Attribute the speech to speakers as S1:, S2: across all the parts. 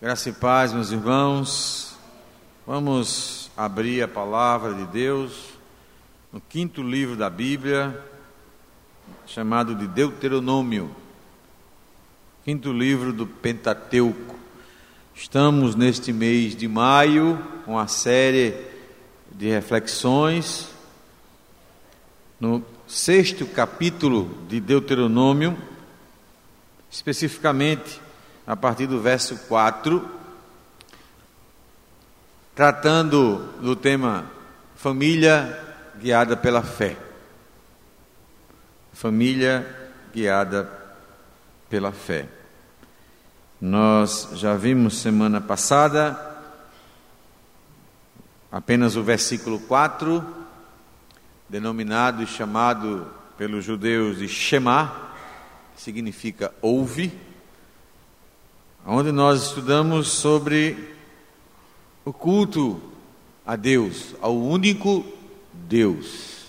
S1: Graça e paz, meus irmãos. Vamos abrir a palavra de Deus no quinto livro da Bíblia, chamado de Deuteronômio. Quinto livro do Pentateuco. Estamos neste mês de maio com a série de reflexões no sexto capítulo de Deuteronômio, especificamente a partir do verso 4, tratando do tema família guiada pela fé. Família guiada pela fé. Nós já vimos semana passada apenas o versículo 4, denominado e chamado pelos judeus de Shema, significa ouve onde nós estudamos sobre o culto a Deus, ao único Deus,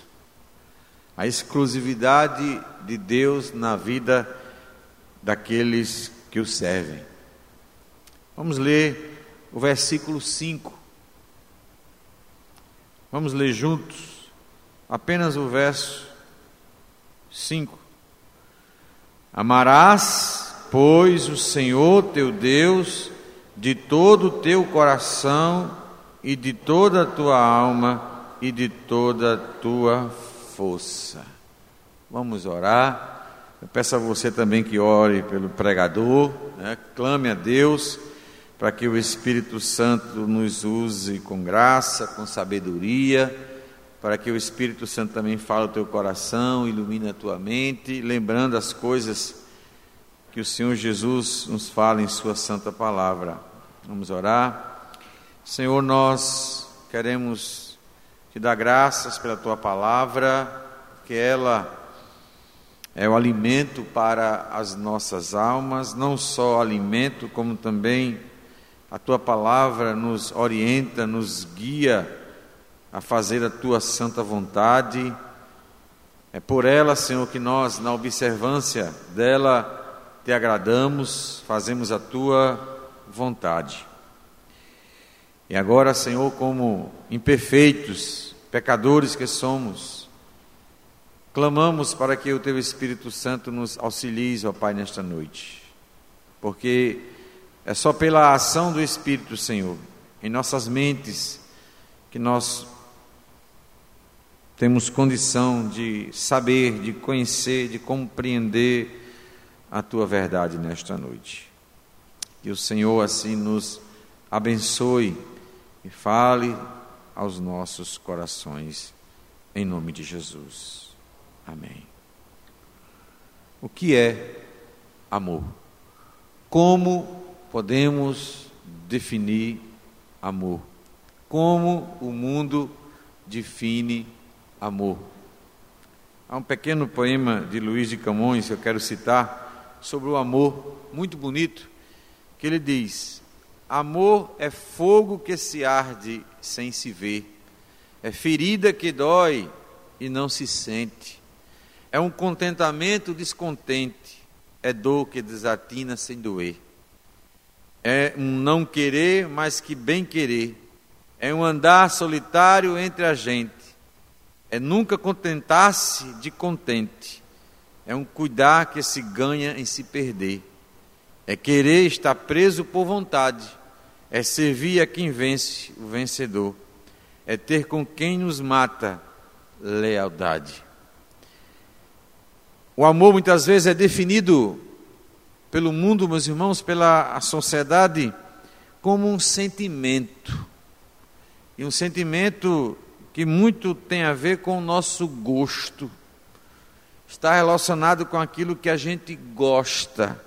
S1: a exclusividade de Deus na vida daqueles que o servem. Vamos ler o versículo 5. Vamos ler juntos apenas o verso 5. Amarás pois, o Senhor teu Deus de todo o teu coração e de toda a tua alma e de toda a tua força. Vamos orar. Eu peço a você também que ore pelo pregador, né? clame a Deus para que o Espírito Santo nos use com graça, com sabedoria, para que o Espírito Santo também fale o teu coração, ilumine a tua mente, lembrando as coisas que o Senhor Jesus nos fale em Sua santa palavra. Vamos orar. Senhor, nós queremos te dar graças pela Tua palavra, que ela é o alimento para as nossas almas, não só alimento, como também a Tua palavra nos orienta, nos guia a fazer a Tua santa vontade. É por ela, Senhor, que nós, na observância dela, te agradamos, fazemos a tua vontade. E agora, Senhor, como imperfeitos, pecadores que somos, clamamos para que o teu Espírito Santo nos auxilie, ó Pai, nesta noite. Porque é só pela ação do Espírito, Senhor, em nossas mentes, que nós temos condição de saber, de conhecer, de compreender a tua verdade nesta noite. Que o Senhor assim nos abençoe e fale aos nossos corações, em nome de Jesus. Amém. O que é amor? Como podemos definir amor? Como o mundo define amor? Há um pequeno poema de Luiz de Camões que eu quero citar sobre o amor, muito bonito, que ele diz: Amor é fogo que se arde sem se ver, é ferida que dói e não se sente, é um contentamento descontente, é dor que desatina sem doer, é um não querer, mas que bem querer, é um andar solitário entre a gente, é nunca contentar-se de contente é um cuidar que se ganha em se perder. É querer estar preso por vontade. É servir a quem vence, o vencedor. É ter com quem nos mata lealdade. O amor muitas vezes é definido pelo mundo, meus irmãos, pela sociedade, como um sentimento. E um sentimento que muito tem a ver com o nosso gosto está relacionado com aquilo que a gente gosta.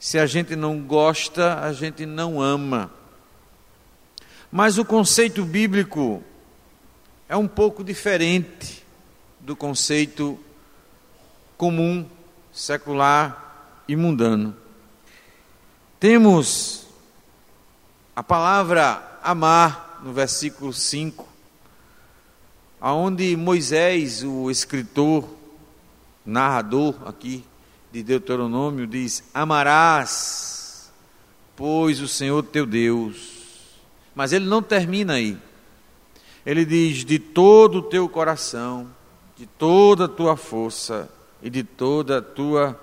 S1: Se a gente não gosta, a gente não ama. Mas o conceito bíblico é um pouco diferente do conceito comum, secular e mundano. Temos a palavra amar no versículo 5, aonde Moisés, o escritor, narrador aqui de Deuteronômio diz: Amarás pois, o Senhor teu Deus. Mas ele não termina aí. Ele diz: de todo o teu coração, de toda a tua força e de toda a tua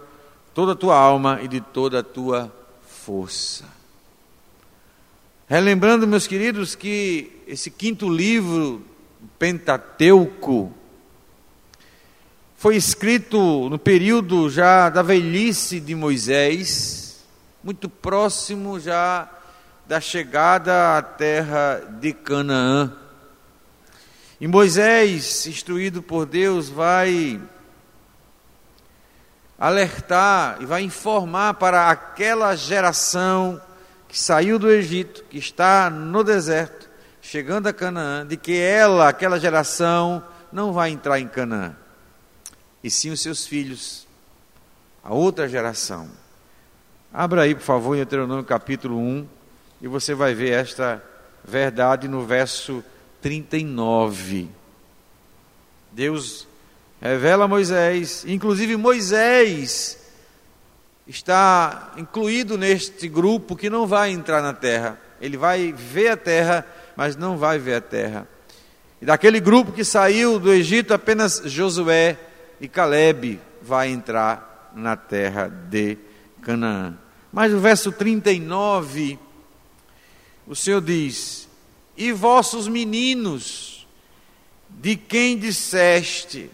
S1: toda a tua alma e de toda a tua força. Relembrando, meus queridos, que esse quinto livro, Pentateuco, foi escrito no período já da velhice de Moisés, muito próximo já da chegada à terra de Canaã. E Moisés, instruído por Deus, vai alertar e vai informar para aquela geração que saiu do Egito, que está no deserto, chegando a Canaã, de que ela, aquela geração, não vai entrar em Canaã, e sim os seus filhos, a outra geração. Abra aí, por favor, em Deuteronômio capítulo 1, e você vai ver esta verdade no verso 39. Deus revela a Moisés, inclusive Moisés está incluído neste grupo que não vai entrar na terra. Ele vai ver a terra, mas não vai ver a terra. E daquele grupo que saiu do Egito, apenas Josué e Caleb vai entrar na terra de Canaã. Mas o verso 39, o Senhor diz: e vossos meninos, de quem disseste,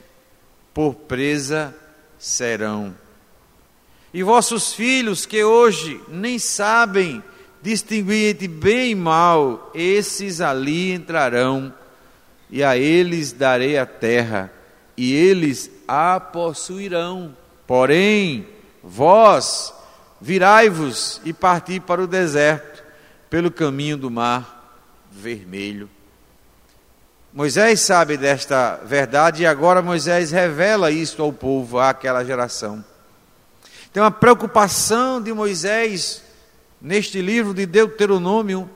S1: por presa serão. E vossos filhos, que hoje nem sabem distinguir entre bem e mal, esses ali entrarão, e a eles darei a terra, e eles a possuirão. Porém, vós virai-vos e parti para o deserto, pelo caminho do mar vermelho. Moisés sabe desta verdade e agora Moisés revela isto ao povo, àquela geração. Tem uma preocupação de Moisés neste livro de Deuteronômio.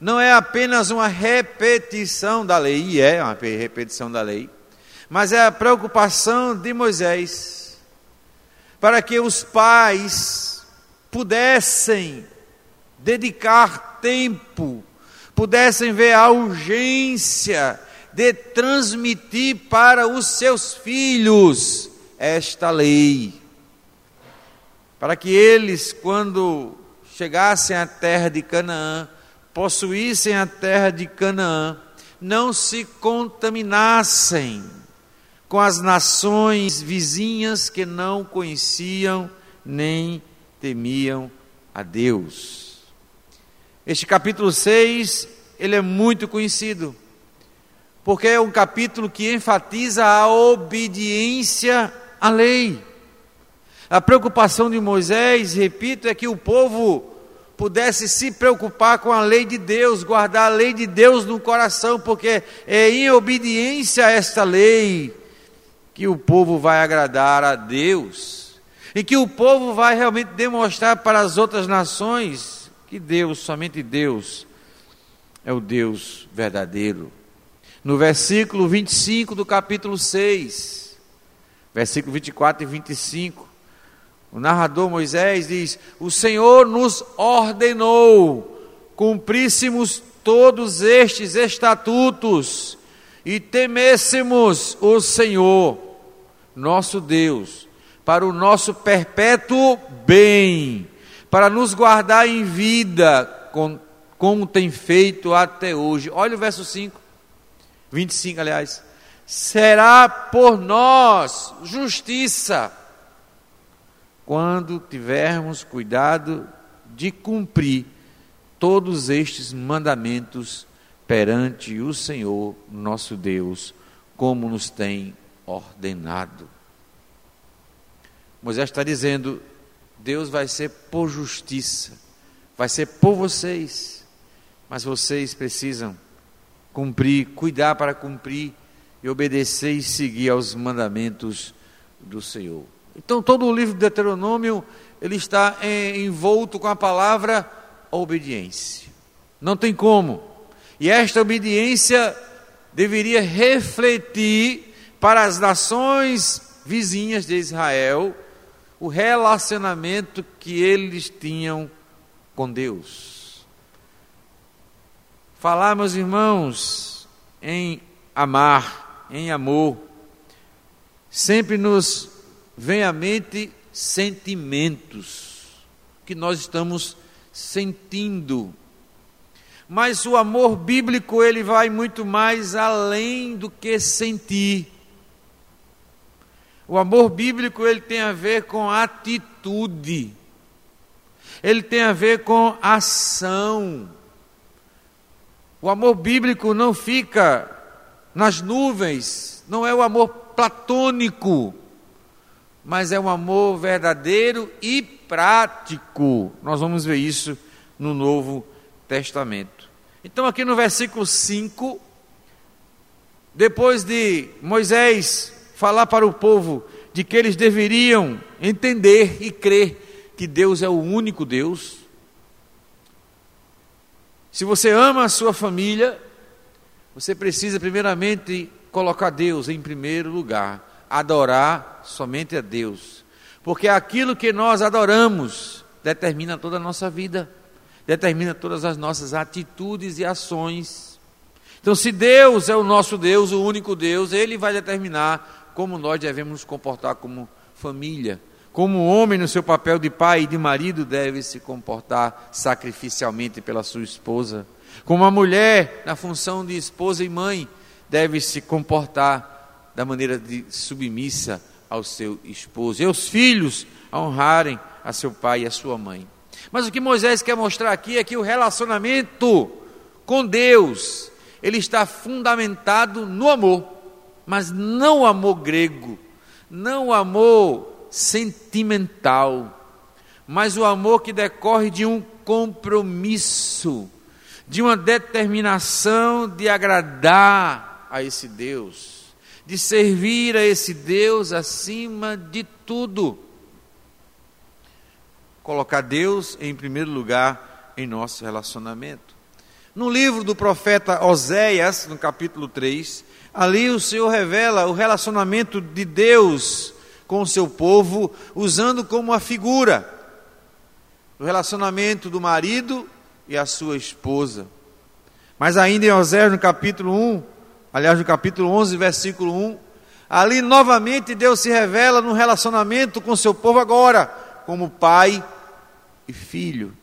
S1: Não é apenas uma repetição da lei, e é uma repetição da lei, mas é a preocupação de Moisés para que os pais pudessem dedicar tempo pudessem ver a urgência de transmitir para os seus filhos esta lei. Para que eles, quando chegassem à terra de Canaã, possuíssem a terra de Canaã, não se contaminassem com as nações vizinhas que não conheciam nem temiam a Deus. Este capítulo 6, ele é muito conhecido, porque é um capítulo que enfatiza a obediência à lei. A preocupação de Moisés, repito, é que o povo pudesse se preocupar com a lei de Deus, guardar a lei de Deus no coração, porque é em obediência a esta lei que o povo vai agradar a Deus, e que o povo vai realmente demonstrar para as outras nações que Deus, somente Deus, é o Deus verdadeiro. No versículo 25 do capítulo 6, versículo 24 e 25, o narrador Moisés diz: O Senhor nos ordenou cumpríssemos todos estes estatutos e temêssemos o Senhor, nosso Deus, para o nosso perpétuo bem para nos guardar em vida, com, como tem feito até hoje. Olha o verso 5, 25, aliás. Será por nós justiça, quando tivermos cuidado de cumprir todos estes mandamentos perante o Senhor nosso Deus, como nos tem ordenado. Moisés está dizendo: Deus vai ser por justiça, vai ser por vocês, mas vocês precisam cumprir, cuidar para cumprir e obedecer e seguir aos mandamentos do Senhor. Então, todo o livro de Deuteronômio ele está envolto com a palavra obediência. Não tem como. E esta obediência deveria refletir para as nações vizinhas de Israel o relacionamento que eles tinham com Deus. Falar, meus irmãos, em amar, em amor, sempre nos vem à mente sentimentos que nós estamos sentindo. Mas o amor bíblico ele vai muito mais além do que sentir. O amor bíblico ele tem a ver com atitude. Ele tem a ver com ação. O amor bíblico não fica nas nuvens, não é o amor platônico, mas é um amor verdadeiro e prático. Nós vamos ver isso no Novo Testamento. Então, aqui no versículo 5, depois de Moisés falar para o povo de que eles deveriam entender e crer que Deus é o único Deus. Se você ama a sua família, você precisa primeiramente colocar Deus em primeiro lugar, adorar somente a Deus, porque aquilo que nós adoramos determina toda a nossa vida, determina todas as nossas atitudes e ações. Então, se Deus é o nosso Deus, o único Deus, Ele vai determinar como nós devemos nos comportar como família. Como o homem, no seu papel de pai e de marido, deve se comportar sacrificialmente pela sua esposa. Como a mulher, na função de esposa e mãe, deve se comportar da maneira de submissa ao seu esposo. E os filhos a honrarem a seu pai e a sua mãe. Mas o que Moisés quer mostrar aqui é que o relacionamento com Deus, ele está fundamentado no amor mas não o amor grego, não o amor sentimental, mas o amor que decorre de um compromisso, de uma determinação de agradar a esse Deus, de servir a esse Deus acima de tudo. Colocar Deus em primeiro lugar em nosso relacionamento. No livro do profeta Oséias, no capítulo 3, Ali o Senhor revela o relacionamento de Deus com o seu povo, usando como a figura o relacionamento do marido e a sua esposa. Mas ainda em Oséias, no capítulo 1, aliás, no capítulo 11, versículo 1, ali novamente Deus se revela no relacionamento com o seu povo agora, como pai e filho.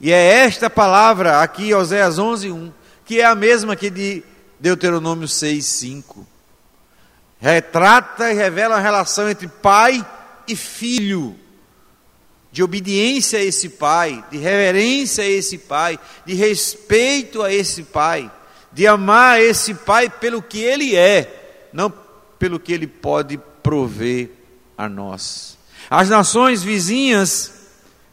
S1: E é esta palavra aqui, Oséias 11, 1, que é a mesma que de Deuteronômio 6, 5. Retrata e revela a relação entre pai e filho, de obediência a esse pai, de reverência a esse pai, de respeito a esse pai, de amar esse pai pelo que ele é, não pelo que ele pode prover a nós. As nações vizinhas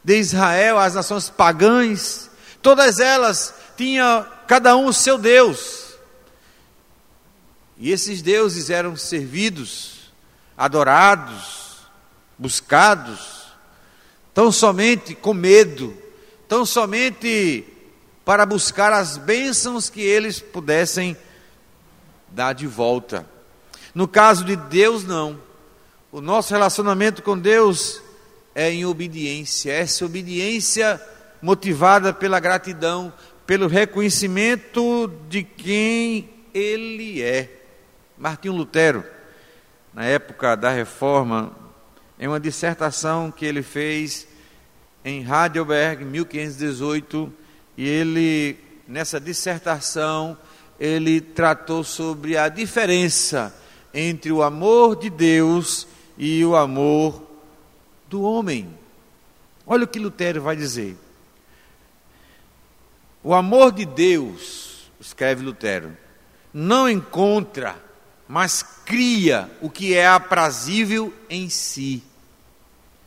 S1: de Israel, as nações pagãs, todas elas tinham cada um o seu Deus. E esses deuses eram servidos, adorados, buscados, tão somente com medo, tão somente para buscar as bênçãos que eles pudessem dar de volta. No caso de Deus, não. O nosso relacionamento com Deus é em obediência, essa obediência motivada pela gratidão, pelo reconhecimento de quem Ele é. Martinho Lutero, na época da reforma, em uma dissertação que ele fez em Heidelberg, 1518, e ele, nessa dissertação, ele tratou sobre a diferença entre o amor de Deus e o amor do homem. Olha o que Lutero vai dizer. O amor de Deus, escreve Lutero, não encontra mas cria o que é aprazível em si.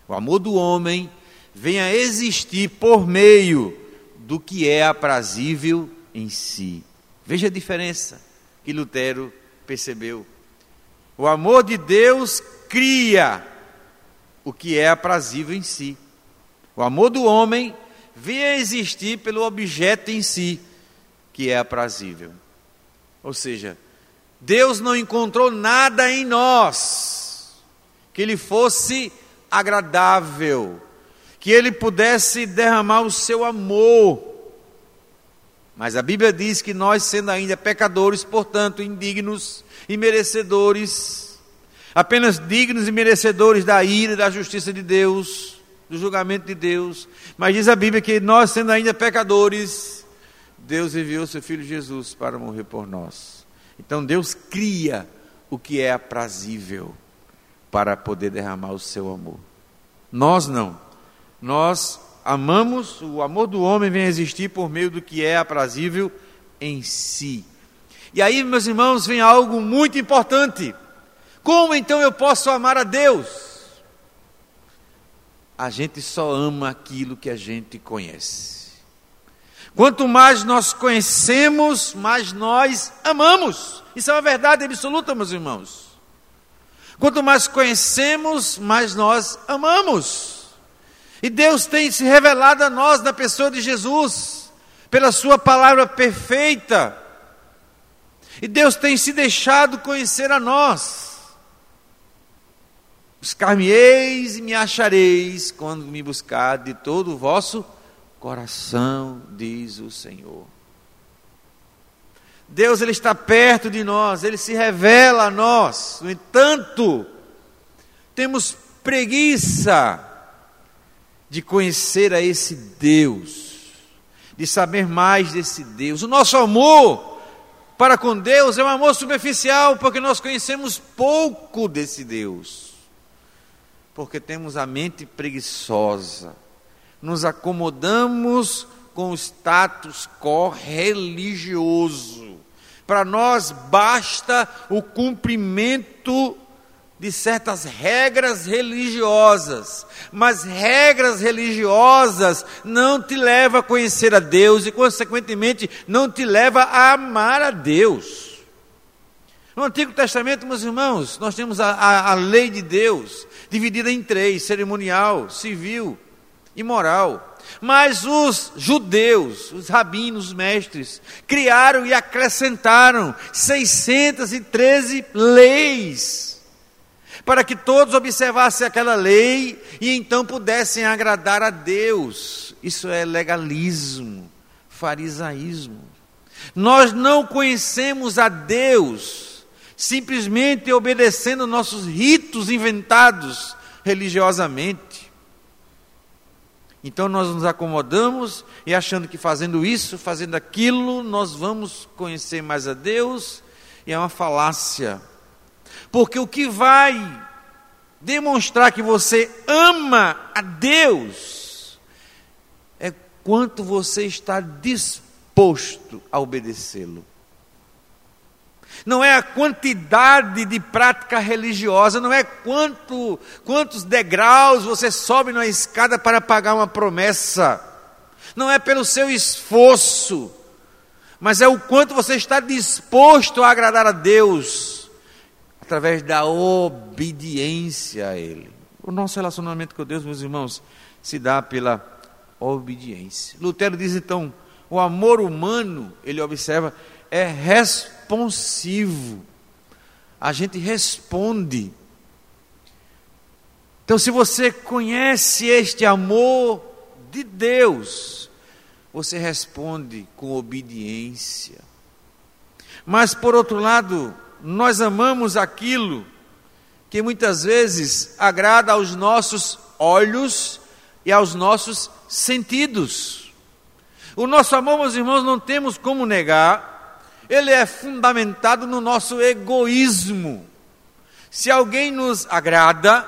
S1: O amor do homem vem a existir por meio do que é aprazível em si. Veja a diferença que Lutero percebeu. O amor de Deus cria o que é aprazível em si. O amor do homem vem a existir pelo objeto em si, que é aprazível. Ou seja, Deus não encontrou nada em nós que lhe fosse agradável, que ele pudesse derramar o seu amor. Mas a Bíblia diz que nós, sendo ainda pecadores, portanto, indignos e merecedores, apenas dignos e merecedores da ira e da justiça de Deus, do julgamento de Deus, mas diz a Bíblia que nós, sendo ainda pecadores, Deus enviou seu Filho Jesus para morrer por nós. Então Deus cria o que é aprazível para poder derramar o seu amor. Nós não. Nós amamos, o amor do homem vem a existir por meio do que é aprazível em si. E aí, meus irmãos, vem algo muito importante. Como então eu posso amar a Deus? A gente só ama aquilo que a gente conhece. Quanto mais nós conhecemos, mais nós amamos. Isso é uma verdade absoluta, meus irmãos. Quanto mais conhecemos, mais nós amamos. E Deus tem se revelado a nós na pessoa de Jesus, pela Sua palavra perfeita. E Deus tem se deixado conhecer a nós. Buscar-me-eis e me achareis quando me buscar de todo o vosso coração, diz o Senhor. Deus ele está perto de nós, ele se revela a nós. No entanto, temos preguiça de conhecer a esse Deus, de saber mais desse Deus. O nosso amor para com Deus é um amor superficial, porque nós conhecemos pouco desse Deus, porque temos a mente preguiçosa, nos acomodamos com o status quo religioso. Para nós basta o cumprimento de certas regras religiosas, mas regras religiosas não te levam a conhecer a Deus e, consequentemente, não te leva a amar a Deus. No Antigo Testamento, meus irmãos, nós temos a, a, a lei de Deus dividida em três: cerimonial, civil e moral. Mas os judeus, os rabinos, os mestres, criaram e acrescentaram 613 leis para que todos observassem aquela lei e então pudessem agradar a Deus. Isso é legalismo, farisaísmo. Nós não conhecemos a Deus simplesmente obedecendo nossos ritos inventados religiosamente. Então nós nos acomodamos e achando que fazendo isso, fazendo aquilo, nós vamos conhecer mais a Deus, e é uma falácia porque o que vai demonstrar que você ama a Deus é quanto você está disposto a obedecê-lo. Não é a quantidade de prática religiosa, não é quanto, quantos degraus você sobe na escada para pagar uma promessa, não é pelo seu esforço, mas é o quanto você está disposto a agradar a Deus através da obediência a Ele. O nosso relacionamento com Deus, meus irmãos, se dá pela obediência. Lutero diz então: o amor humano, ele observa, é responsivo. A gente responde. Então, se você conhece este amor de Deus, você responde com obediência. Mas, por outro lado, nós amamos aquilo que muitas vezes agrada aos nossos olhos e aos nossos sentidos. O nosso amor, meus irmãos, não temos como negar, ele é fundamentado no nosso egoísmo. Se alguém nos agrada,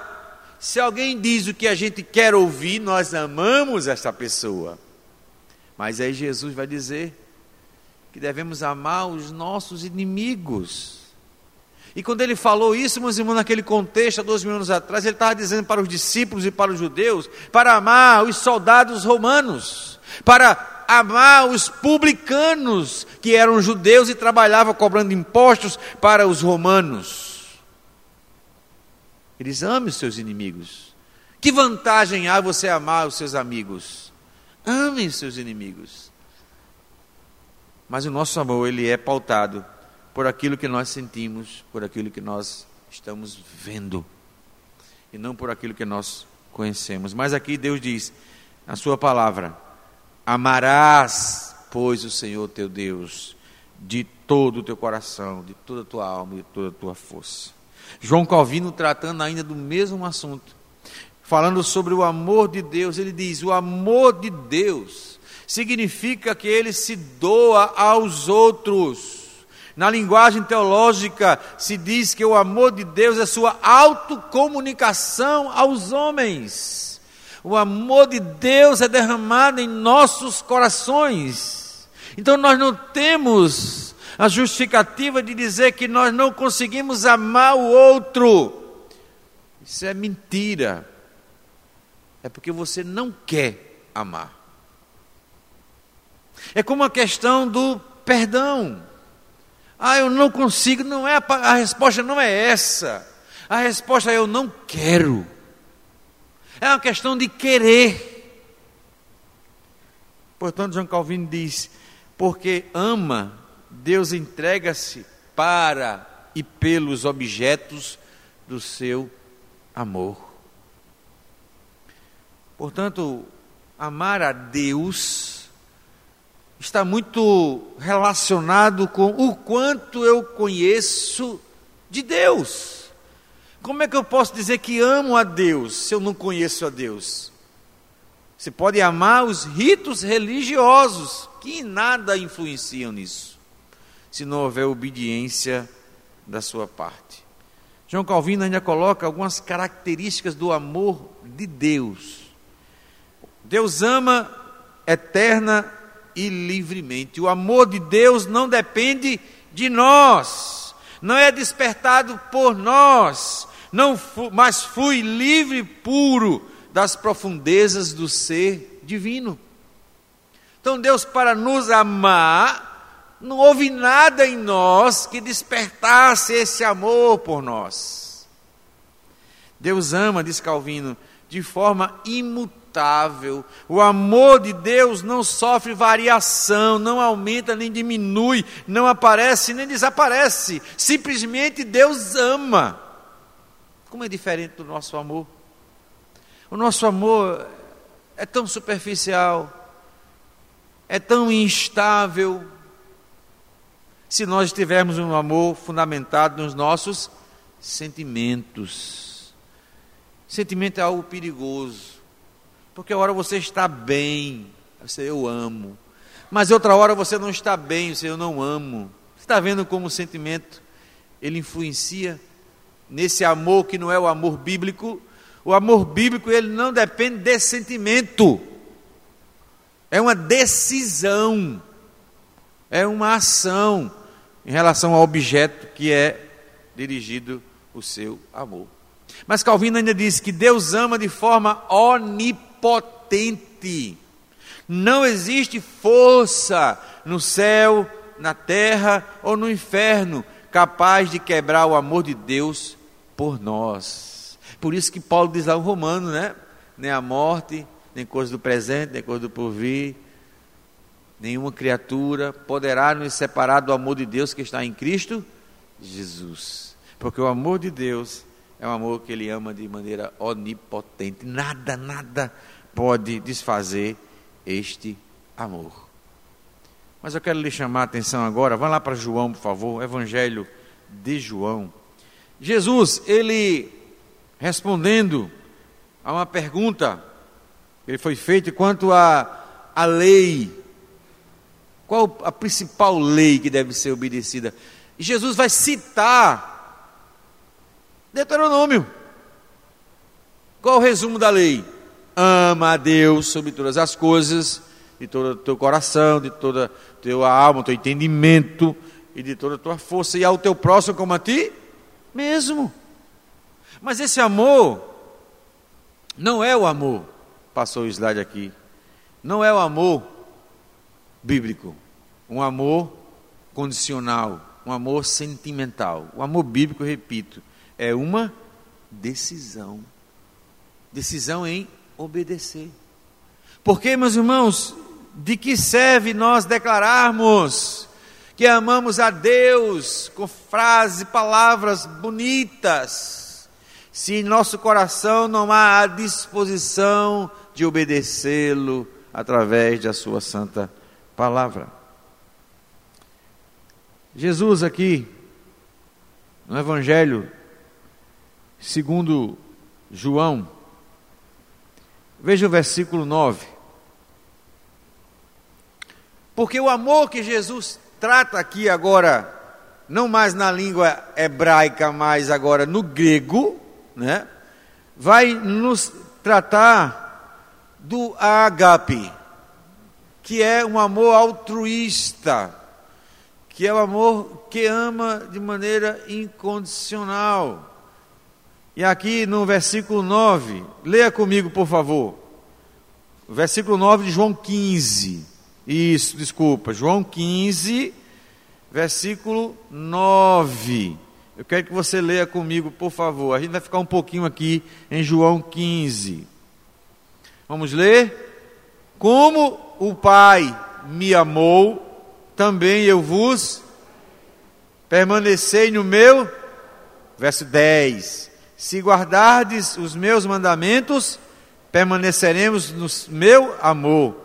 S1: se alguém diz o que a gente quer ouvir, nós amamos essa pessoa. Mas aí Jesus vai dizer que devemos amar os nossos inimigos. E quando ele falou isso, meus irmãos, naquele contexto, há dois mil anos atrás, ele estava dizendo para os discípulos e para os judeus, para amar os soldados romanos, para amar os publicanos, que eram judeus e trabalhavam cobrando impostos para os romanos. Eles amem os seus inimigos. Que vantagem há você amar os seus amigos? Amem os seus inimigos. Mas o nosso amor, ele é pautado por aquilo que nós sentimos, por aquilo que nós estamos vendo, e não por aquilo que nós conhecemos. Mas aqui Deus diz a sua palavra: Amarás, pois, o Senhor teu Deus de todo o teu coração, de toda a tua alma e de toda a tua força. João Calvino, tratando ainda do mesmo assunto, falando sobre o amor de Deus, ele diz: o amor de Deus significa que ele se doa aos outros. Na linguagem teológica se diz que o amor de Deus é sua autocomunicação aos homens. O amor de Deus é derramado em nossos corações. Então nós não temos a justificativa de dizer que nós não conseguimos amar o outro. Isso é mentira. É porque você não quer amar. É como a questão do perdão. Ah, eu não consigo, não é a, a resposta não é essa. A resposta é eu não quero. É uma questão de querer. Portanto, João Calvino diz: porque ama, Deus entrega-se para e pelos objetos do seu amor. Portanto, amar a Deus está muito relacionado com o quanto eu conheço de Deus. Como é que eu posso dizer que amo a Deus se eu não conheço a Deus? Você pode amar os ritos religiosos, que nada influenciam nisso, se não houver obediência da sua parte. João Calvino ainda coloca algumas características do amor de Deus. Deus ama eterna e livremente. O amor de Deus não depende de nós, não é despertado por nós, não mas flui livre e puro das profundezas do ser divino. Então Deus para nos amar, não houve nada em nós que despertasse esse amor por nós. Deus ama, diz Calvino, de forma imutável. O amor de Deus não sofre variação, não aumenta nem diminui, não aparece nem desaparece. Simplesmente Deus ama. Como é diferente do nosso amor? O nosso amor é tão superficial, é tão instável. Se nós tivermos um amor fundamentado nos nossos sentimentos. Sentimento é algo perigoso. Porque a hora você está bem, você eu amo. Mas outra hora você não está bem, você eu não amo. Você está vendo como o sentimento ele influencia nesse amor que não é o amor bíblico? O amor bíblico ele não depende desse sentimento. É uma decisão. É uma ação em relação ao objeto que é dirigido o seu amor. Mas Calvino ainda diz que Deus ama de forma onipotente potente. Não existe força no céu, na terra ou no inferno capaz de quebrar o amor de Deus por nós. Por isso que Paulo diz lá no Romano, né? Nem a morte, nem coisa do presente, nem coisa do porvir, nenhuma criatura poderá nos separar do amor de Deus que está em Cristo Jesus. Porque o amor de Deus é um amor que ele ama de maneira onipotente. Nada, nada pode desfazer este amor. Mas eu quero lhe chamar a atenção agora, vá lá para João, por favor, Evangelho de João. Jesus, ele respondendo a uma pergunta que foi feita quanto à a, a lei, qual a principal lei que deve ser obedecida? E Jesus vai citar Deuteronômio. Qual o resumo da lei? ama a Deus sobre todas as coisas, de todo o teu coração, de toda a tua alma, teu entendimento e de toda a tua força, e ao teu próximo como a ti mesmo. Mas esse amor não é o amor, passou o slide aqui, não é o amor bíblico, um amor condicional, um amor sentimental. O amor bíblico, repito, é uma decisão. Decisão em obedecer. Porque, meus irmãos, de que serve nós declararmos que amamos a Deus com frases palavras bonitas, se em nosso coração não há a disposição de obedecê-lo através da sua santa palavra. Jesus aqui, no Evangelho, segundo João, veja o versículo 9. Porque o amor que Jesus trata aqui agora, não mais na língua hebraica, mas agora no grego, né? Vai nos tratar do agape, que é um amor altruísta que é o amor que ama de maneira incondicional. E aqui no versículo 9, leia comigo, por favor. Versículo 9 de João 15. Isso, desculpa. João 15, versículo 9. Eu quero que você leia comigo, por favor. A gente vai ficar um pouquinho aqui em João 15. Vamos ler? Como o Pai me amou, também eu vos permanecei no meu, verso 10. Se guardardes os meus mandamentos, permaneceremos no meu amor,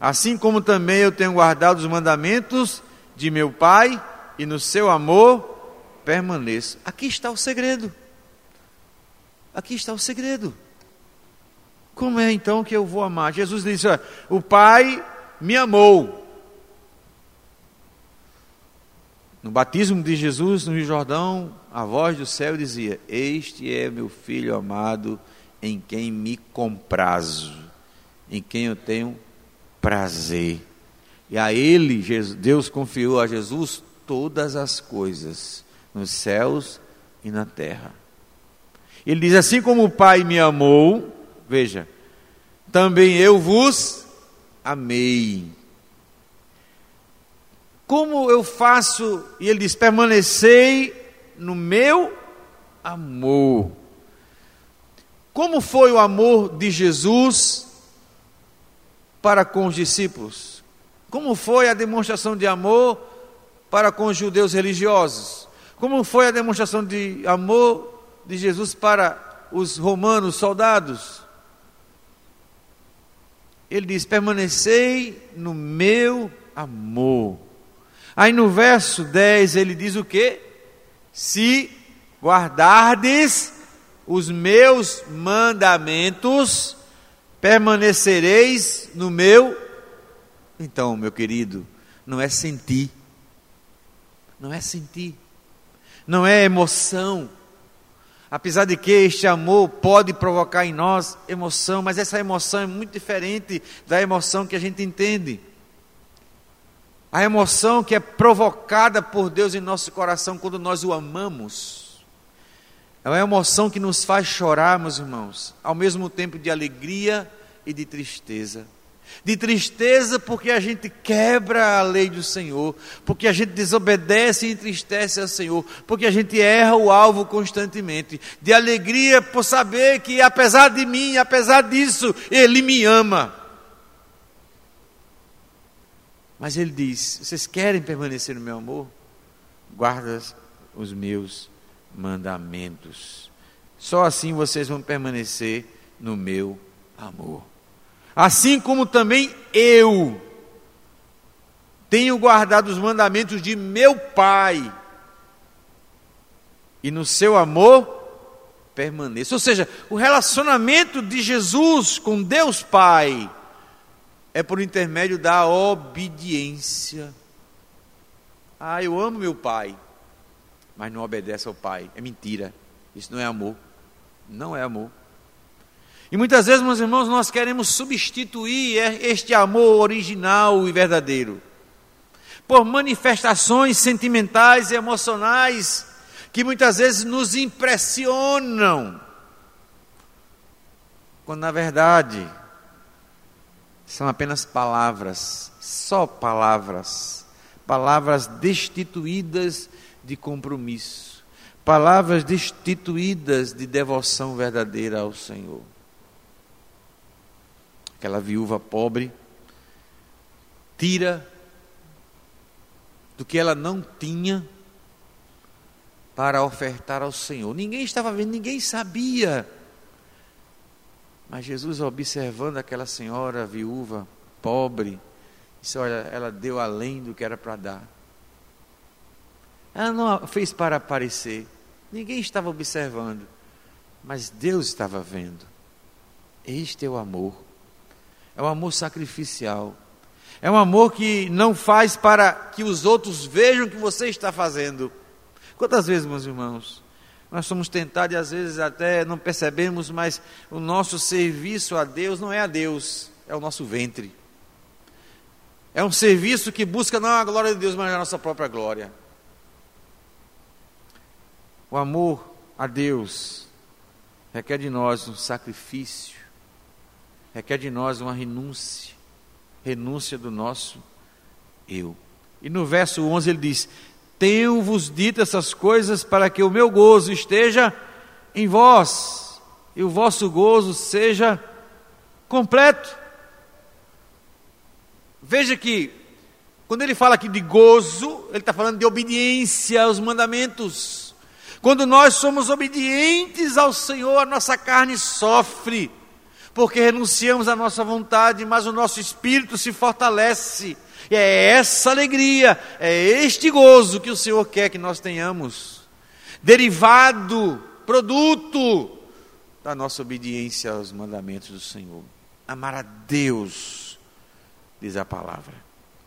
S1: assim como também eu tenho guardado os mandamentos de meu Pai, e no seu amor permaneço. Aqui está o segredo. Aqui está o segredo. Como é então que eu vou amar? Jesus disse: O Pai me amou No batismo de Jesus no Rio Jordão, a voz do céu dizia: Este é meu filho amado, em quem me comprazo, em quem eu tenho prazer. E a ele, Deus confiou a Jesus todas as coisas, nos céus e na terra. Ele diz: Assim como o Pai me amou, veja, também eu vos amei. Como eu faço? E ele diz: permanecei no meu amor. Como foi o amor de Jesus para com os discípulos? Como foi a demonstração de amor para com os judeus religiosos? Como foi a demonstração de amor de Jesus para os romanos soldados? Ele diz: permanecei no meu amor. Aí no verso 10 ele diz o que? Se guardardes os meus mandamentos, permanecereis no meu. Então, meu querido, não é sentir, não é sentir, não é emoção. Apesar de que este amor pode provocar em nós emoção, mas essa emoção é muito diferente da emoção que a gente entende. A emoção que é provocada por Deus em nosso coração quando nós o amamos. É uma emoção que nos faz chorar, meus irmãos, ao mesmo tempo de alegria e de tristeza. De tristeza porque a gente quebra a lei do Senhor, porque a gente desobedece e entristece ao Senhor, porque a gente erra o alvo constantemente. De alegria por saber que apesar de mim, apesar disso, Ele me ama. Mas ele diz: Vocês querem permanecer no meu amor? Guarda os meus mandamentos. Só assim vocês vão permanecer no meu amor. Assim como também eu tenho guardado os mandamentos de meu Pai, e no seu amor permaneço. Ou seja, o relacionamento de Jesus com Deus Pai é por intermédio da obediência. Ah, eu amo meu pai, mas não obedece ao pai. É mentira. Isso não é amor. Não é amor. E muitas vezes, meus irmãos, nós queremos substituir este amor original e verdadeiro por manifestações sentimentais e emocionais que muitas vezes nos impressionam, quando na verdade são apenas palavras, só palavras, palavras destituídas de compromisso, palavras destituídas de devoção verdadeira ao Senhor. Aquela viúva pobre tira do que ela não tinha para ofertar ao Senhor. Ninguém estava vendo, ninguém sabia Mas Jesus, observando aquela senhora viúva, pobre, disse: Olha, ela deu além do que era para dar. Ela não fez para aparecer, ninguém estava observando, mas Deus estava vendo. Este é o amor, é o amor sacrificial, é um amor que não faz para que os outros vejam o que você está fazendo. Quantas vezes, meus irmãos, nós somos tentados e às vezes até não percebemos, mas o nosso serviço a Deus não é a Deus, é o nosso ventre. É um serviço que busca não a glória de Deus, mas a nossa própria glória. O amor a Deus requer de nós um sacrifício, requer de nós uma renúncia, renúncia do nosso eu. E no verso 11 ele diz: tenho-vos dito essas coisas para que o meu gozo esteja em vós e o vosso gozo seja completo. Veja que, quando ele fala aqui de gozo, ele está falando de obediência aos mandamentos. Quando nós somos obedientes ao Senhor, a nossa carne sofre, porque renunciamos à nossa vontade, mas o nosso espírito se fortalece e é essa alegria, é este gozo que o Senhor quer que nós tenhamos, derivado, produto da nossa obediência aos mandamentos do Senhor. Amar a Deus, diz a palavra.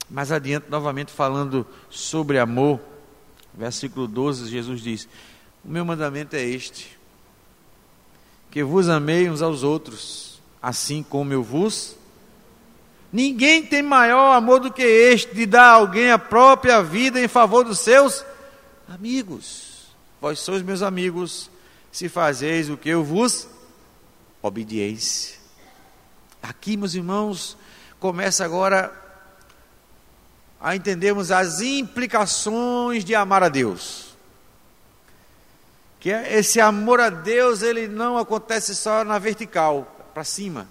S1: Mais adiante, novamente falando sobre amor, versículo 12, Jesus diz: O meu mandamento é este, que vos amei uns aos outros, assim como eu vos Ninguém tem maior amor do que este, de dar a alguém a própria vida em favor dos seus amigos. Vós sois meus amigos, se fazeis o que eu vos obediência. Aqui, meus irmãos, começa agora a entendermos as implicações de amar a Deus. Que é esse amor a Deus, ele não acontece só na vertical, para cima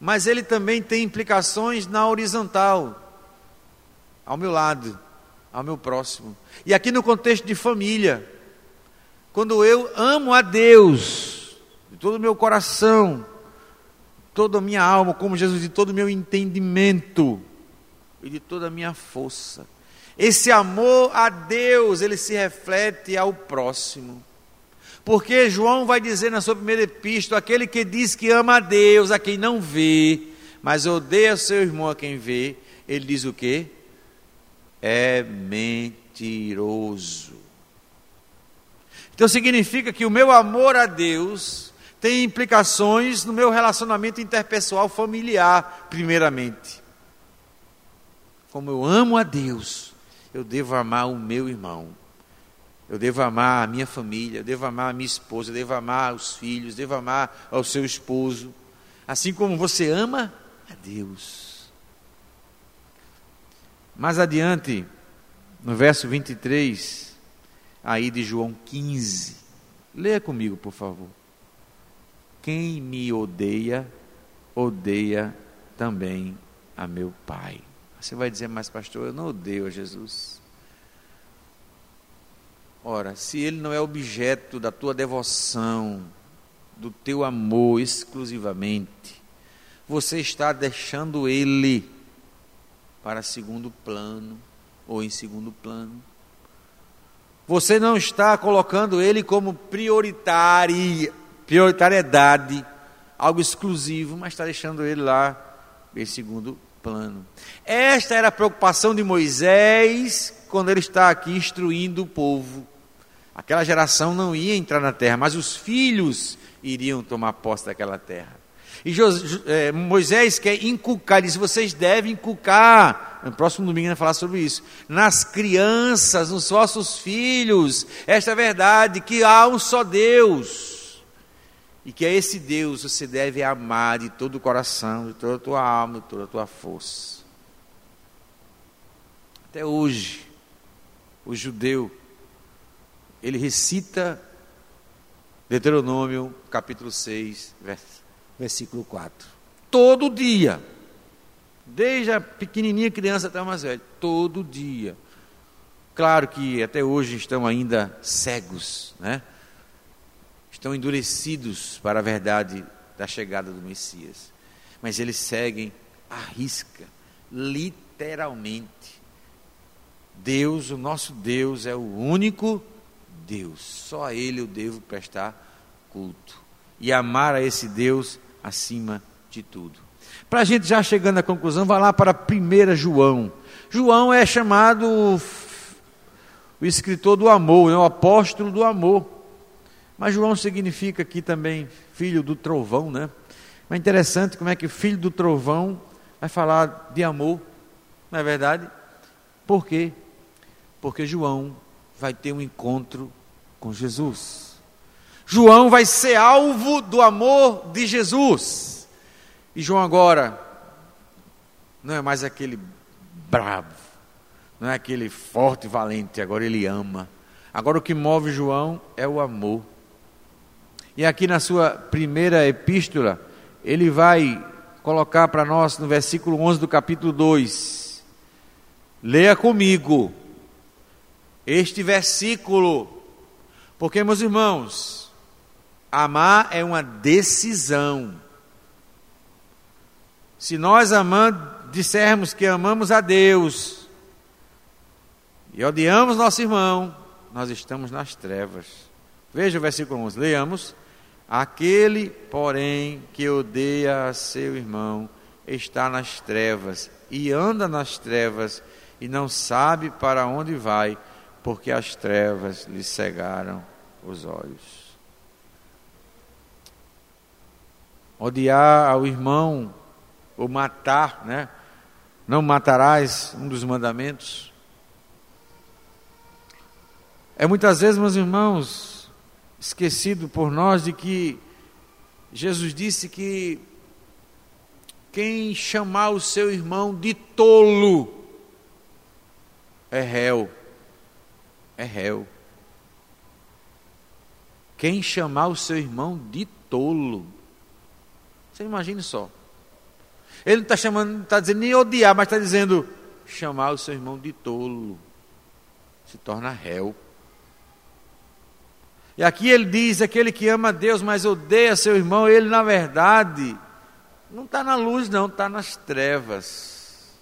S1: mas ele também tem implicações na horizontal, ao meu lado, ao meu próximo. E aqui no contexto de família, quando eu amo a Deus, de todo o meu coração, toda a minha alma, como Jesus, de todo o meu entendimento e de toda a minha força. Esse amor a Deus, ele se reflete ao próximo. Porque João vai dizer na sua primeira epístola: aquele que diz que ama a Deus, a quem não vê, mas odeia seu irmão a quem vê, ele diz o quê? É mentiroso. Então significa que o meu amor a Deus tem implicações no meu relacionamento interpessoal familiar, primeiramente. Como eu amo a Deus, eu devo amar o meu irmão. Eu devo amar a minha família, eu devo amar a minha esposa, eu devo amar os filhos, devo amar ao seu esposo, assim como você ama a Deus. Mais adiante, no verso 23, aí de João 15, leia comigo, por favor. Quem me odeia, odeia também a meu Pai. Você vai dizer, mas pastor, eu não odeio a Jesus. Ora, se ele não é objeto da tua devoção, do teu amor exclusivamente, você está deixando ele para segundo plano ou em segundo plano. Você não está colocando ele como prioritário, prioritariedade, algo exclusivo, mas está deixando ele lá em segundo plano. Esta era a preocupação de Moisés quando ele está aqui instruindo o povo. Aquela geração não ia entrar na terra, mas os filhos iriam tomar posse daquela terra. E é, Moisés quer inculcar, diz: vocês devem inculcar, no próximo domingo vai falar sobre isso, nas crianças, nos vossos filhos, esta é verdade, que há um só Deus, e que a esse Deus você deve amar de todo o coração, de toda a tua alma, de toda a tua força. Até hoje, o judeu ele recita Deuteronômio capítulo 6, versículo 4. Todo dia. Desde a pequenininha criança até a mais velha. Todo dia. Claro que até hoje estão ainda cegos, né? Estão endurecidos para a verdade da chegada do Messias. Mas eles seguem a risca, literalmente. Deus, o nosso Deus, é o único Deus. Só a Ele eu devo prestar culto. E amar a esse Deus acima de tudo. Para a gente já chegando à conclusão, vai lá para 1 João. João é chamado o escritor do amor, é o apóstolo do amor. Mas João significa aqui também filho do trovão, né? Mas é interessante como é que filho do trovão vai falar de amor, não é verdade? Por quê? Porque João vai ter um encontro com Jesus. João vai ser alvo do amor de Jesus. E João agora não é mais aquele bravo, não é aquele forte e valente, agora ele ama. Agora o que move João é o amor. E aqui na sua primeira epístola, ele vai colocar para nós no versículo 11 do capítulo 2. Leia comigo este versículo, porque, meus irmãos, amar é uma decisão. Se nós amamos, dissermos que amamos a Deus e odiamos nosso irmão, nós estamos nas trevas. Veja o versículo 11, leamos. Aquele, porém, que odeia seu irmão, está nas trevas e anda nas trevas e não sabe para onde vai, porque as trevas lhe cegaram os olhos. Odiar ao irmão ou matar, né? Não matarás, um dos mandamentos. É muitas vezes, meus irmãos, esquecido por nós de que Jesus disse que quem chamar o seu irmão de tolo é réu é réu. Quem chamar o seu irmão de tolo, você imagine só. Ele não está chamando, não está dizendo nem odiar, mas está dizendo chamar o seu irmão de tolo. Se torna réu. E aqui ele diz: aquele que ama Deus, mas odeia seu irmão, ele na verdade não está na luz, não, está nas trevas.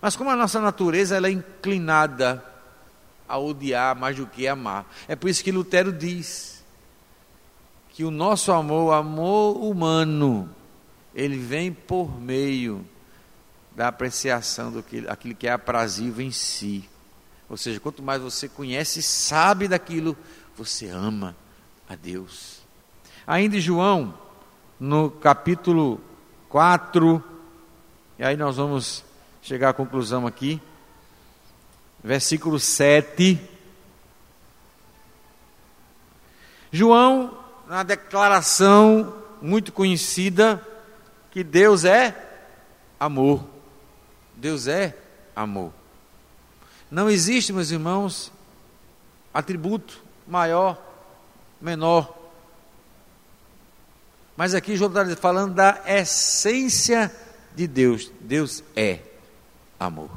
S1: Mas como a nossa natureza ela é inclinada a odiar mais do que amar. É por isso que Lutero diz que o nosso amor, o amor humano, ele vem por meio da apreciação do que que é aprazível em si. Ou seja, quanto mais você conhece e sabe daquilo, você ama a Deus. Ainda em João, no capítulo 4, e aí nós vamos chegar à conclusão aqui versículo 7. João, na declaração muito conhecida, que Deus é amor. Deus é amor. Não existe, meus irmãos, atributo maior, menor. Mas aqui João está falando da essência de Deus. Deus é amor.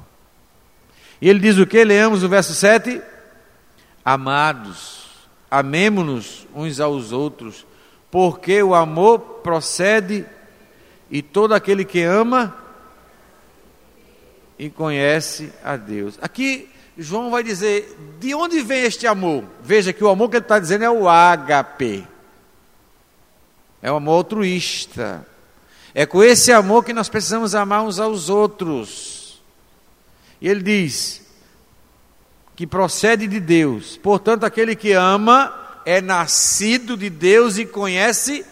S1: E ele diz o que? Leamos o verso 7. Amados, amemo-nos uns aos outros, porque o amor procede e todo aquele que ama e conhece a Deus. Aqui João vai dizer de onde vem este amor. Veja que o amor que ele está dizendo é o ágape. É o amor altruísta. É com esse amor que nós precisamos amar uns aos outros. E ele diz que procede de Deus. Portanto, aquele que ama é nascido de Deus e conhece.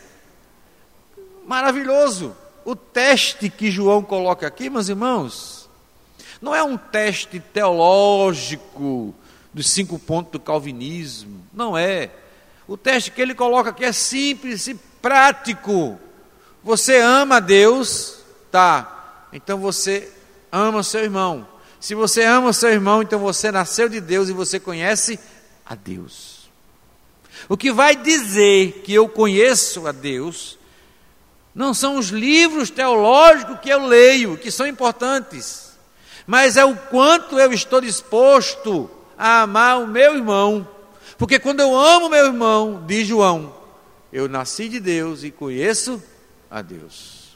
S1: Maravilhoso. O teste que João coloca aqui, meus irmãos, não é um teste teológico dos cinco pontos do calvinismo. Não é. O teste que ele coloca aqui é simples e prático. Você ama Deus, tá? Então você ama seu irmão. Se você ama seu irmão, então você nasceu de Deus e você conhece a Deus. O que vai dizer que eu conheço a Deus não são os livros teológicos que eu leio, que são importantes, mas é o quanto eu estou disposto a amar o meu irmão. Porque quando eu amo meu irmão, diz João, eu nasci de Deus e conheço a Deus.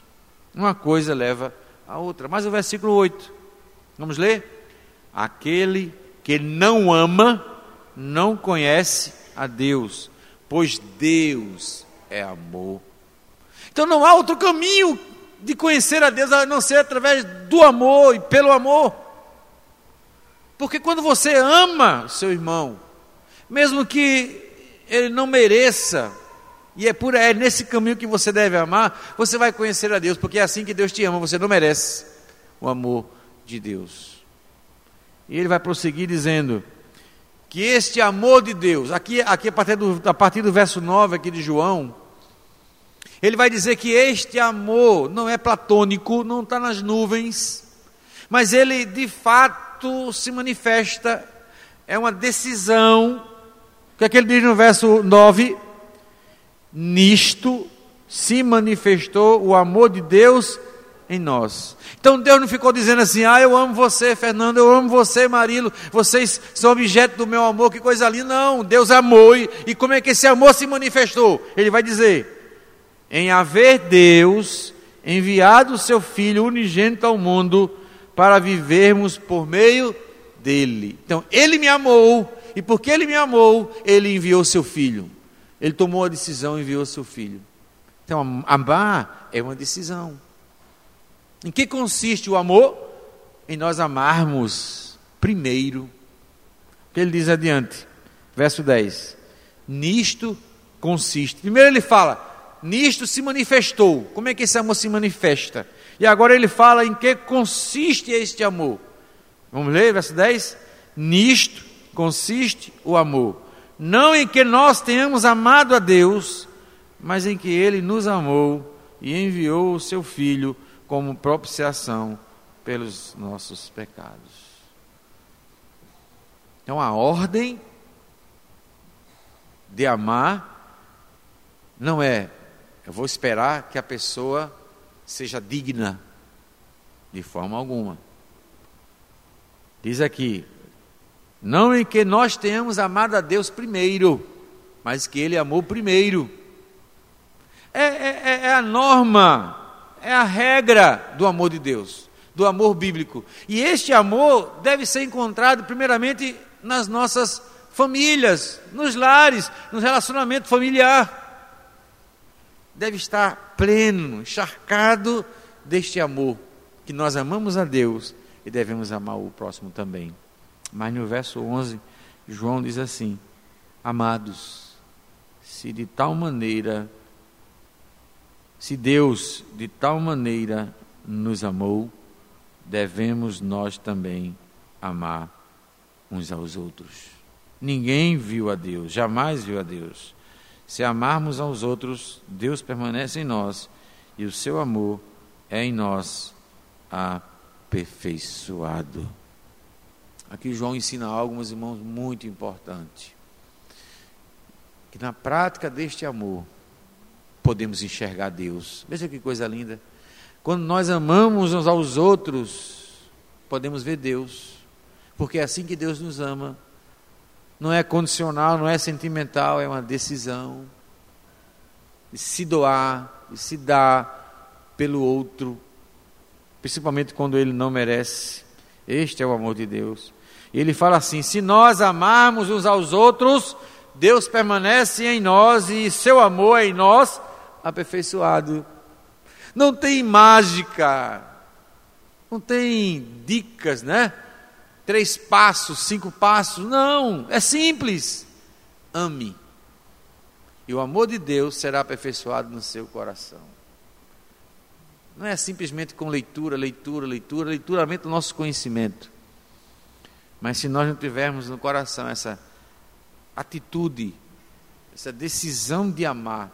S1: Uma coisa leva a outra. Mas o versículo 8, vamos ler? Aquele que não ama, não conhece a Deus, pois Deus é amor. Então não há outro caminho de conhecer a Deus a não ser através do amor e pelo amor. Porque quando você ama seu irmão, mesmo que ele não mereça, e é por é nesse caminho que você deve amar, você vai conhecer a Deus, porque é assim que Deus te ama, você não merece o amor de Deus. E ele vai prosseguir dizendo que este amor de Deus, aqui, aqui a, partir do, a partir do verso 9 aqui de João, ele vai dizer que este amor não é platônico, não está nas nuvens, mas ele de fato se manifesta, é uma decisão, o que é que ele diz no verso 9? Nisto se manifestou o amor de Deus em nós. Então Deus não ficou dizendo assim: ah, eu amo você, Fernando, eu amo você, Marilo, vocês são objeto do meu amor, que coisa linda. Não, Deus amou, e, e como é que esse amor se manifestou? Ele vai dizer: em haver Deus enviado o seu Filho unigênito ao mundo para vivermos por meio dele. Então, ele me amou, e porque ele me amou, ele enviou seu Filho. Ele tomou a decisão e enviou seu Filho. Então, amar é uma decisão. Em que consiste o amor? Em nós amarmos primeiro. Ele diz adiante, verso 10: Nisto consiste. Primeiro ele fala, nisto se manifestou. Como é que esse amor se manifesta? E agora ele fala em que consiste este amor. Vamos ler, verso 10? Nisto consiste o amor. Não em que nós tenhamos amado a Deus, mas em que ele nos amou e enviou o seu Filho como propiciação pelos nossos pecados. Então a ordem de amar não é eu vou esperar que a pessoa seja digna de forma alguma. Diz aqui, não em que nós tenhamos amado a Deus primeiro, mas que Ele amou primeiro. É, é, é a norma é a regra do amor de Deus, do amor bíblico. E este amor deve ser encontrado, primeiramente, nas nossas famílias, nos lares, no relacionamento familiar. Deve estar pleno, encharcado deste amor, que nós amamos a Deus e devemos amar o próximo também. Mas no verso 11, João diz assim: Amados, se de tal maneira se Deus de tal maneira nos amou, devemos nós também amar uns aos outros. Ninguém viu a Deus, jamais viu a Deus. Se amarmos aos outros, Deus permanece em nós e o seu amor é em nós aperfeiçoado. Aqui João ensina algo, meus irmãos, muito importante. Que na prática deste amor, podemos enxergar Deus. Veja que coisa linda. Quando nós amamos uns aos outros, podemos ver Deus. Porque é assim que Deus nos ama. Não é condicional, não é sentimental, é uma decisão de se doar, de se dar pelo outro, principalmente quando ele não merece. Este é o amor de Deus. E ele fala assim: se nós amarmos uns aos outros, Deus permanece em nós e seu amor é em nós aperfeiçoado. Não tem mágica, não tem dicas, né? Três passos, cinco passos, não, é simples. Ame, e o amor de Deus será aperfeiçoado no seu coração. Não é simplesmente com leitura, leitura, leitura, leitura aumenta o nosso conhecimento. Mas se nós não tivermos no coração essa atitude, essa decisão de amar,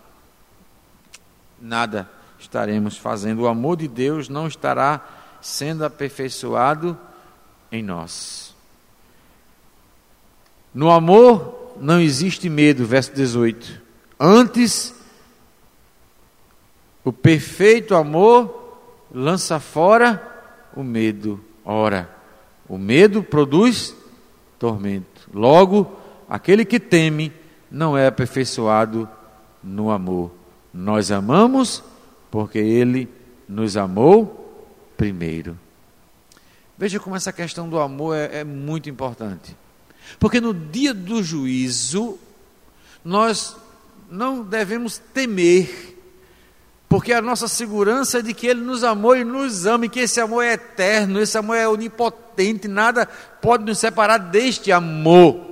S1: nada estaremos fazendo. O amor de Deus não estará sendo aperfeiçoado em nós. No amor não existe medo, verso 18. Antes, o perfeito amor lança fora o medo. Ora, o medo produz tormento. Logo, aquele que teme não é aperfeiçoado no amor. Nós amamos porque Ele nos amou primeiro. Veja como essa questão do amor é, é muito importante. Porque no dia do juízo, nós não devemos temer, porque a nossa segurança é de que Ele nos amou e nos ama, e que esse amor é eterno, esse amor é onipotente, nada pode nos separar deste amor.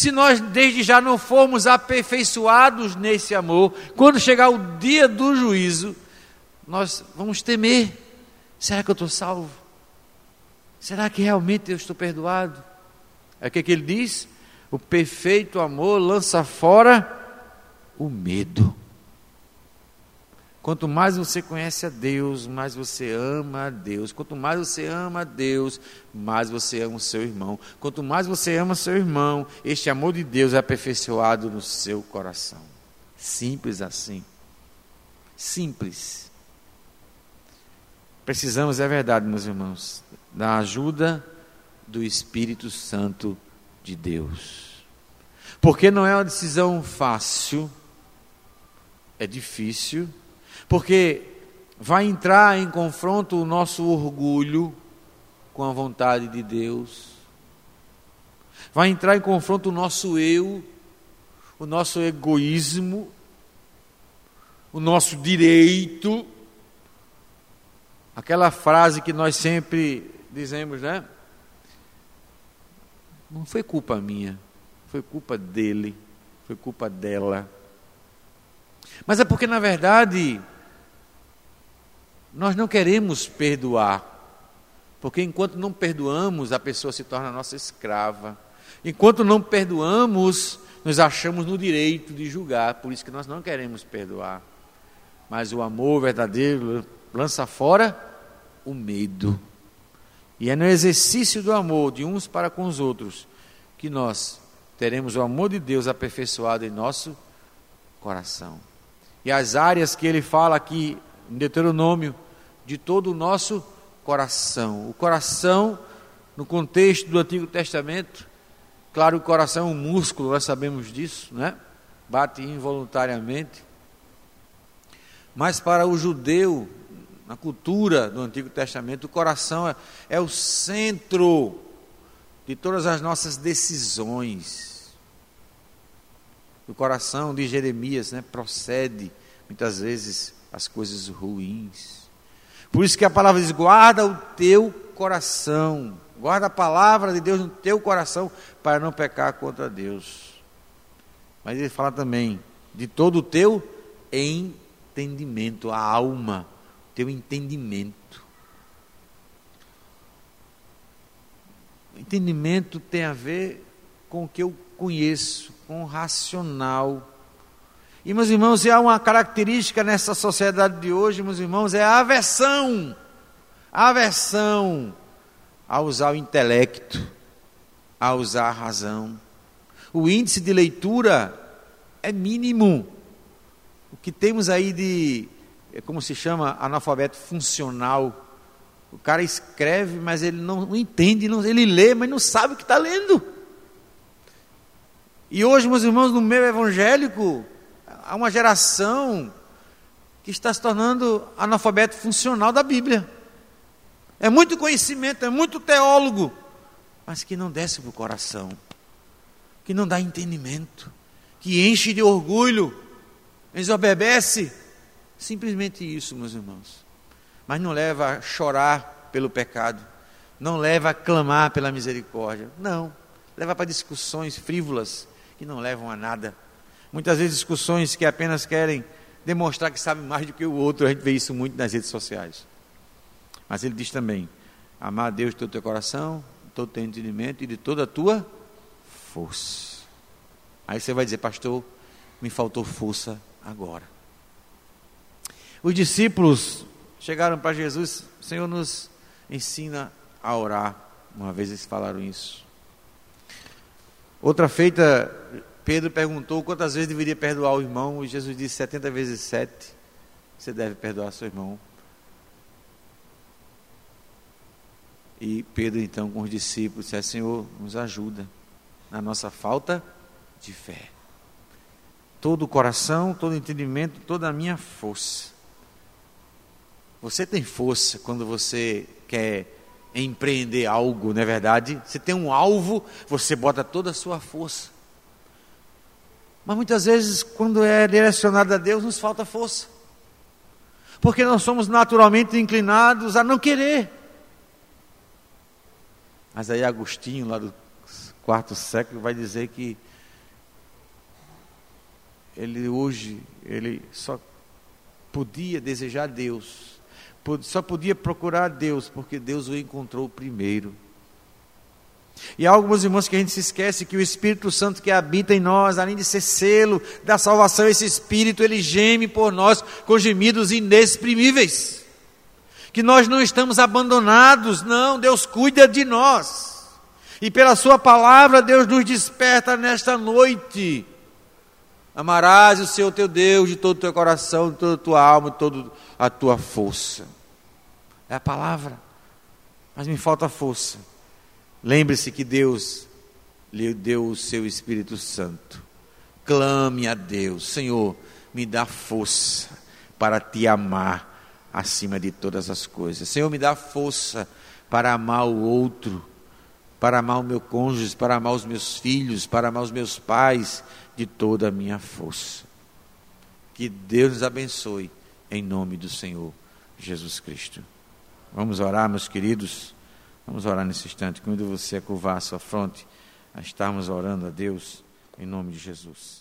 S1: Se nós desde já não formos aperfeiçoados nesse amor, quando chegar o dia do juízo, nós vamos temer: será que eu estou salvo? Será que realmente eu estou perdoado? É o que, que ele diz? O perfeito amor lança fora o medo. Quanto mais você conhece a Deus, mais você ama a Deus. Quanto mais você ama a Deus, mais você ama o seu irmão. Quanto mais você ama seu irmão, este amor de Deus é aperfeiçoado no seu coração. Simples assim. Simples. Precisamos, é verdade, meus irmãos, da ajuda do Espírito Santo de Deus. Porque não é uma decisão fácil, é difícil, porque vai entrar em confronto o nosso orgulho com a vontade de Deus, vai entrar em confronto o nosso eu, o nosso egoísmo, o nosso direito, aquela frase que nós sempre dizemos, né? Não foi culpa minha, foi culpa dele, foi culpa dela. Mas é porque, na verdade, nós não queremos perdoar. Porque enquanto não perdoamos, a pessoa se torna nossa escrava. Enquanto não perdoamos, nos achamos no direito de julgar. Por isso que nós não queremos perdoar. Mas o amor verdadeiro lança fora o medo. E é no exercício do amor de uns para com os outros que nós teremos o amor de Deus aperfeiçoado em nosso coração. E as áreas que ele fala aqui em Deuteronômio, de todo o nosso coração. O coração, no contexto do Antigo Testamento, claro, o coração é um músculo, nós sabemos disso, né? Bate involuntariamente. Mas para o judeu, na cultura do Antigo Testamento, o coração é, é o centro de todas as nossas decisões. O coração de Jeremias né, procede muitas vezes as coisas ruins. Por isso que a palavra diz: guarda o teu coração, guarda a palavra de Deus no teu coração para não pecar contra Deus. Mas ele fala também de todo o teu entendimento, a alma teu entendimento. Entendimento tem a ver com o que eu conheço, com o racional. E, meus irmãos, há uma característica nessa sociedade de hoje, meus irmãos, é a aversão. A aversão a usar o intelecto, a usar a razão. O índice de leitura é mínimo. O que temos aí de é como se chama analfabeto funcional. O cara escreve, mas ele não, não entende, não, ele lê, mas não sabe o que está lendo. E hoje, meus irmãos, no meio evangélico, há uma geração que está se tornando analfabeto funcional da Bíblia. É muito conhecimento, é muito teólogo, mas que não desce para o coração, que não dá entendimento, que enche de orgulho, desobedece Simplesmente isso, meus irmãos. Mas não leva a chorar pelo pecado, não leva a clamar pela misericórdia. Não. Leva para discussões frívolas que não levam a nada. Muitas vezes discussões que apenas querem demonstrar que sabem mais do que o outro. A gente vê isso muito nas redes sociais. Mas ele diz também: amar a Deus de todo o teu coração, de todo o teu entendimento e de toda a tua força. Aí você vai dizer, pastor, me faltou força agora. Os discípulos chegaram para Jesus, Senhor, nos ensina a orar. Uma vez eles falaram isso. Outra feita, Pedro perguntou quantas vezes deveria perdoar o irmão, e Jesus disse 70 vezes 7. Você deve perdoar seu irmão. E Pedro, então, com os discípulos, disse: Senhor, nos ajuda na nossa falta de fé. todo o coração, todo o entendimento, toda a minha força. Você tem força quando você quer empreender algo, não é verdade? Você tem um alvo, você bota toda a sua força. Mas muitas vezes, quando é direcionado a Deus, nos falta força. Porque nós somos naturalmente inclinados a não querer. Mas aí Agostinho, lá do quarto século, vai dizer que ele hoje, ele só podia desejar Deus só podia procurar Deus porque Deus o encontrou primeiro. E há alguns irmãos que a gente se esquece que o Espírito Santo que habita em nós, além de ser selo da salvação, esse Espírito ele geme por nós com gemidos inexprimíveis. Que nós não estamos abandonados, não, Deus cuida de nós. E pela Sua palavra, Deus nos desperta nesta noite. Amarás o Senhor teu Deus de todo o teu coração, de toda a tua alma, de toda a tua força. É a palavra. Mas me falta força. Lembre-se que Deus lhe deu o seu Espírito Santo. Clame a Deus, Senhor, me dá força para te amar acima de todas as coisas. Senhor, me dá força para amar o outro, para amar o meu cônjuge, para amar os meus filhos, para amar os meus pais de toda a minha força. Que Deus nos abençoe em nome do Senhor Jesus Cristo. Vamos orar, meus queridos. Vamos orar nesse instante. Convido você a curvar a sua fronte, a estarmos orando a Deus em nome de Jesus.